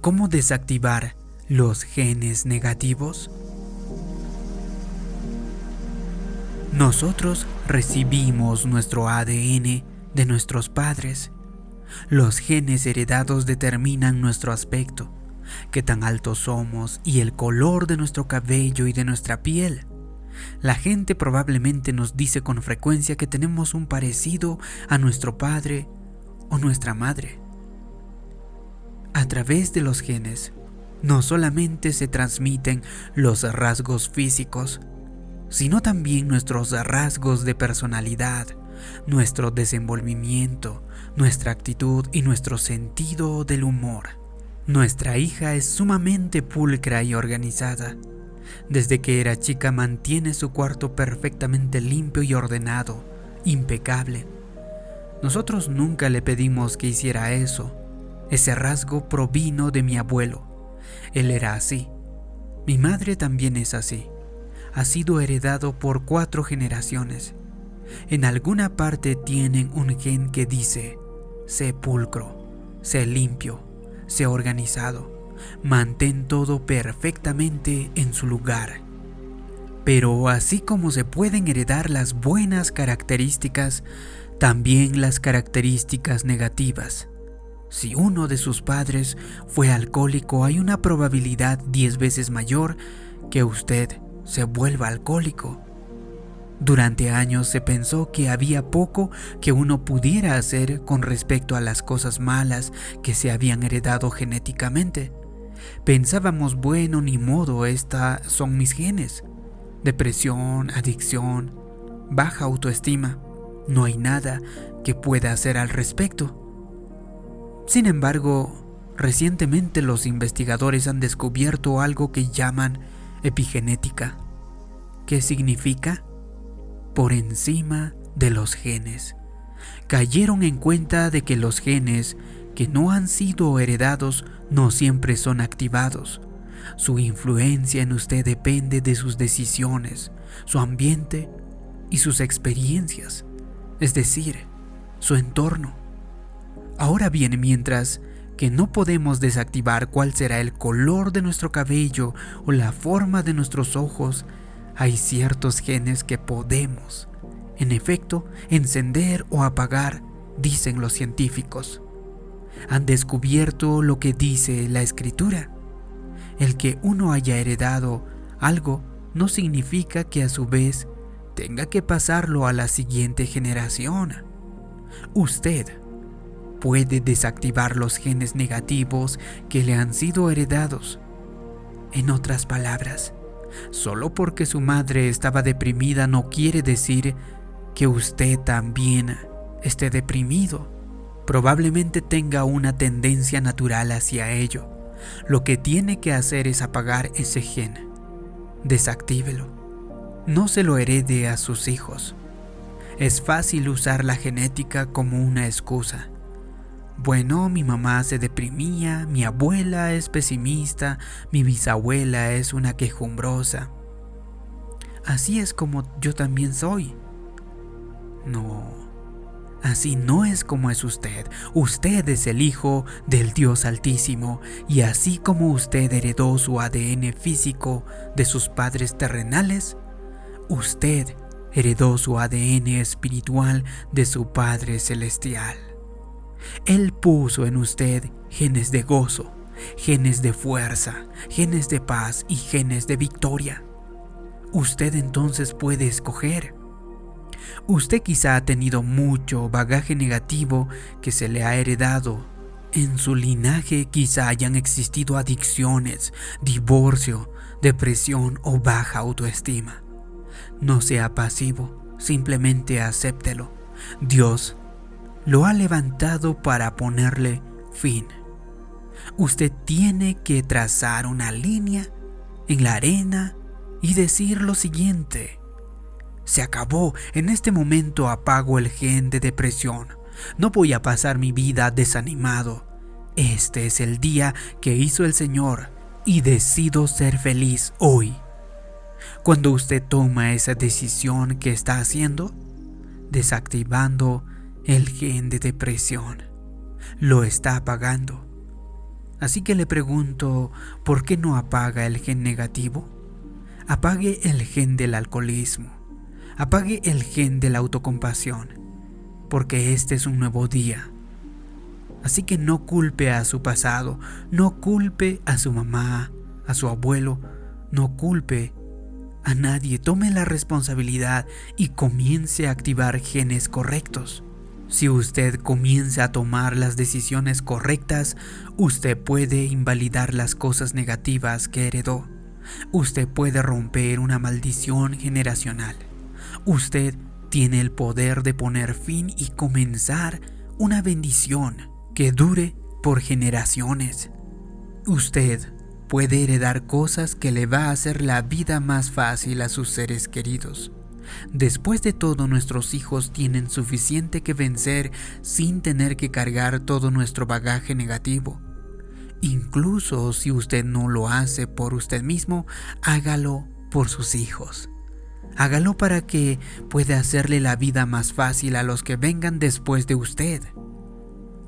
¿Cómo desactivar los genes negativos? Nosotros recibimos nuestro ADN de nuestros padres. Los genes heredados determinan nuestro aspecto, qué tan altos somos y el color de nuestro cabello y de nuestra piel. La gente probablemente nos dice con frecuencia que tenemos un parecido a nuestro padre o nuestra madre. A través de los genes, no solamente se transmiten los rasgos físicos, sino también nuestros rasgos de personalidad, nuestro desenvolvimiento, nuestra actitud y nuestro sentido del humor. Nuestra hija es sumamente pulcra y organizada. Desde que era chica mantiene su cuarto perfectamente limpio y ordenado, impecable. Nosotros nunca le pedimos que hiciera eso. Ese rasgo provino de mi abuelo. Él era así. Mi madre también es así. Ha sido heredado por cuatro generaciones. En alguna parte tienen un gen que dice, sé pulcro, sé limpio, sé organizado, mantén todo perfectamente en su lugar. Pero así como se pueden heredar las buenas características, también las características negativas. Si uno de sus padres fue alcohólico, hay una probabilidad 10 veces mayor que usted se vuelva alcohólico. Durante años se pensó que había poco que uno pudiera hacer con respecto a las cosas malas que se habían heredado genéticamente. Pensábamos, bueno, ni modo, estas son mis genes. Depresión, adicción, baja autoestima. No hay nada que pueda hacer al respecto. Sin embargo, recientemente los investigadores han descubierto algo que llaman epigenética. ¿Qué significa? por encima de los genes. Cayeron en cuenta de que los genes que no han sido heredados no siempre son activados. Su influencia en usted depende de sus decisiones, su ambiente y sus experiencias, es decir, su entorno. Ahora bien, mientras que no podemos desactivar cuál será el color de nuestro cabello o la forma de nuestros ojos, hay ciertos genes que podemos, en efecto, encender o apagar, dicen los científicos. Han descubierto lo que dice la escritura. El que uno haya heredado algo no significa que a su vez tenga que pasarlo a la siguiente generación. Usted puede desactivar los genes negativos que le han sido heredados. En otras palabras, Solo porque su madre estaba deprimida no quiere decir que usted también esté deprimido. Probablemente tenga una tendencia natural hacia ello. Lo que tiene que hacer es apagar ese gen. Desactívelo. No se lo herede a sus hijos. Es fácil usar la genética como una excusa. Bueno, mi mamá se deprimía, mi abuela es pesimista, mi bisabuela es una quejumbrosa. Así es como yo también soy. No, así no es como es usted. Usted es el hijo del Dios Altísimo y así como usted heredó su ADN físico de sus padres terrenales, usted heredó su ADN espiritual de su Padre Celestial. Él puso en usted genes de gozo, genes de fuerza, genes de paz y genes de victoria. Usted entonces puede escoger. Usted quizá ha tenido mucho bagaje negativo que se le ha heredado. En su linaje quizá hayan existido adicciones, divorcio, depresión o baja autoestima. No sea pasivo, simplemente acéptelo. Dios lo ha levantado para ponerle fin. Usted tiene que trazar una línea en la arena y decir lo siguiente. Se acabó, en este momento apago el gen de depresión. No voy a pasar mi vida desanimado. Este es el día que hizo el Señor y decido ser feliz hoy. Cuando usted toma esa decisión que está haciendo, desactivando el gen de depresión lo está apagando. Así que le pregunto, ¿por qué no apaga el gen negativo? Apague el gen del alcoholismo. Apague el gen de la autocompasión. Porque este es un nuevo día. Así que no culpe a su pasado, no culpe a su mamá, a su abuelo, no culpe a nadie. Tome la responsabilidad y comience a activar genes correctos. Si usted comienza a tomar las decisiones correctas, usted puede invalidar las cosas negativas que heredó. Usted puede romper una maldición generacional. Usted tiene el poder de poner fin y comenzar una bendición que dure por generaciones. Usted puede heredar cosas que le va a hacer la vida más fácil a sus seres queridos. Después de todo, nuestros hijos tienen suficiente que vencer sin tener que cargar todo nuestro bagaje negativo. Incluso si usted no lo hace por usted mismo, hágalo por sus hijos. Hágalo para que pueda hacerle la vida más fácil a los que vengan después de usted.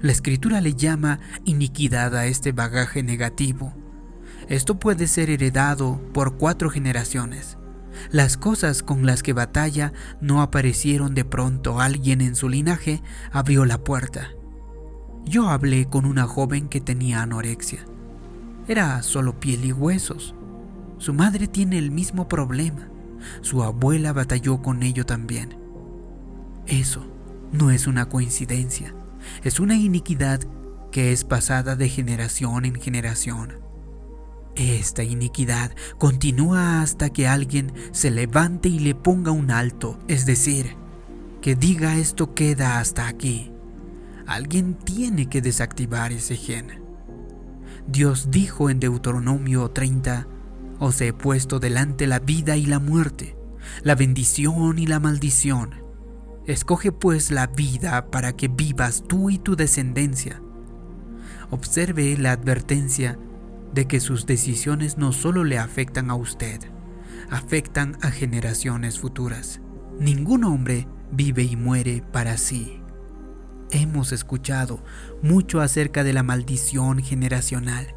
La escritura le llama iniquidad a este bagaje negativo. Esto puede ser heredado por cuatro generaciones. Las cosas con las que batalla no aparecieron de pronto. Alguien en su linaje abrió la puerta. Yo hablé con una joven que tenía anorexia. Era solo piel y huesos. Su madre tiene el mismo problema. Su abuela batalló con ello también. Eso no es una coincidencia. Es una iniquidad que es pasada de generación en generación. Esta iniquidad continúa hasta que alguien se levante y le ponga un alto, es decir, que diga esto queda hasta aquí. Alguien tiene que desactivar ese gen. Dios dijo en Deuteronomio 30, os he puesto delante la vida y la muerte, la bendición y la maldición. Escoge pues la vida para que vivas tú y tu descendencia. Observe la advertencia de que sus decisiones no solo le afectan a usted, afectan a generaciones futuras. Ningún hombre vive y muere para sí. Hemos escuchado mucho acerca de la maldición generacional,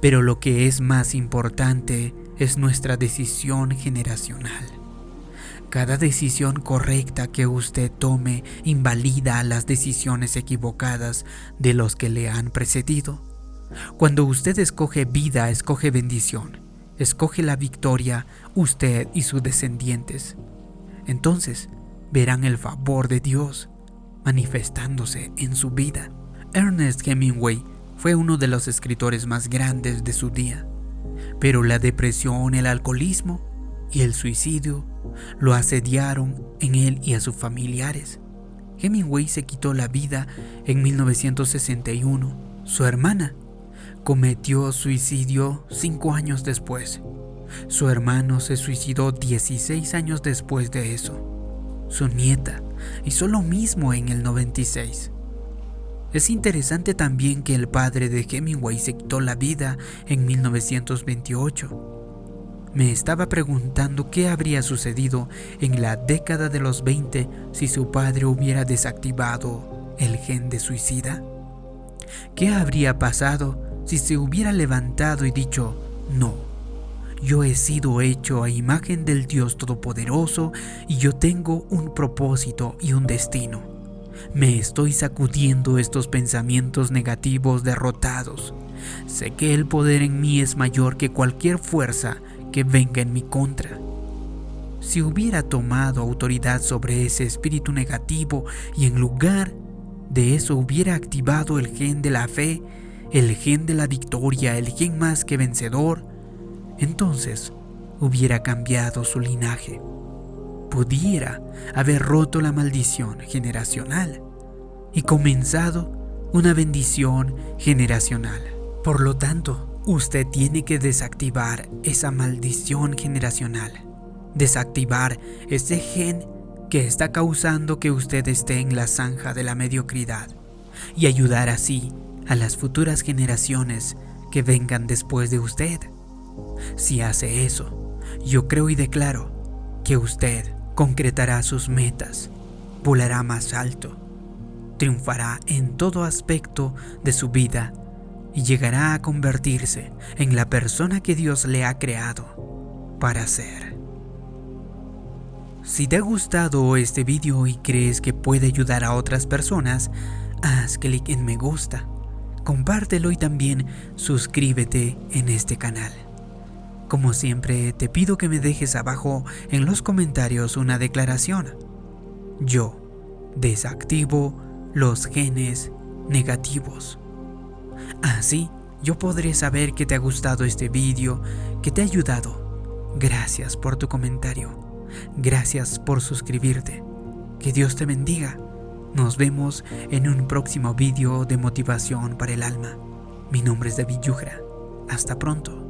pero lo que es más importante es nuestra decisión generacional. Cada decisión correcta que usted tome invalida las decisiones equivocadas de los que le han precedido. Cuando usted escoge vida, escoge bendición, escoge la victoria, usted y sus descendientes. Entonces verán el favor de Dios manifestándose en su vida. Ernest Hemingway fue uno de los escritores más grandes de su día, pero la depresión, el alcoholismo y el suicidio lo asediaron en él y a sus familiares. Hemingway se quitó la vida en 1961. Su hermana cometió suicidio cinco años después. Su hermano se suicidó 16 años después de eso. Su nieta hizo lo mismo en el 96. Es interesante también que el padre de Hemingway se quitó la vida en 1928. Me estaba preguntando qué habría sucedido en la década de los 20 si su padre hubiera desactivado el gen de suicida. ¿Qué habría pasado si se hubiera levantado y dicho, no, yo he sido hecho a imagen del Dios Todopoderoso y yo tengo un propósito y un destino. Me estoy sacudiendo estos pensamientos negativos derrotados. Sé que el poder en mí es mayor que cualquier fuerza que venga en mi contra. Si hubiera tomado autoridad sobre ese espíritu negativo y en lugar de eso hubiera activado el gen de la fe, el gen de la victoria, el gen más que vencedor, entonces hubiera cambiado su linaje. Pudiera haber roto la maldición generacional y comenzado una bendición generacional. Por lo tanto, usted tiene que desactivar esa maldición generacional. Desactivar ese gen que está causando que usted esté en la zanja de la mediocridad y ayudar así a las futuras generaciones que vengan después de usted. Si hace eso, yo creo y declaro que usted concretará sus metas, volará más alto, triunfará en todo aspecto de su vida y llegará a convertirse en la persona que Dios le ha creado para ser. Si te ha gustado este video y crees que puede ayudar a otras personas, haz clic en me gusta, compártelo y también suscríbete en este canal. Como siempre, te pido que me dejes abajo en los comentarios una declaración. Yo desactivo los genes negativos. Así yo podré saber que te ha gustado este vídeo, que te ha ayudado. Gracias por tu comentario. Gracias por suscribirte. Que Dios te bendiga. Nos vemos en un próximo vídeo de motivación para el alma. Mi nombre es David Yugra. Hasta pronto.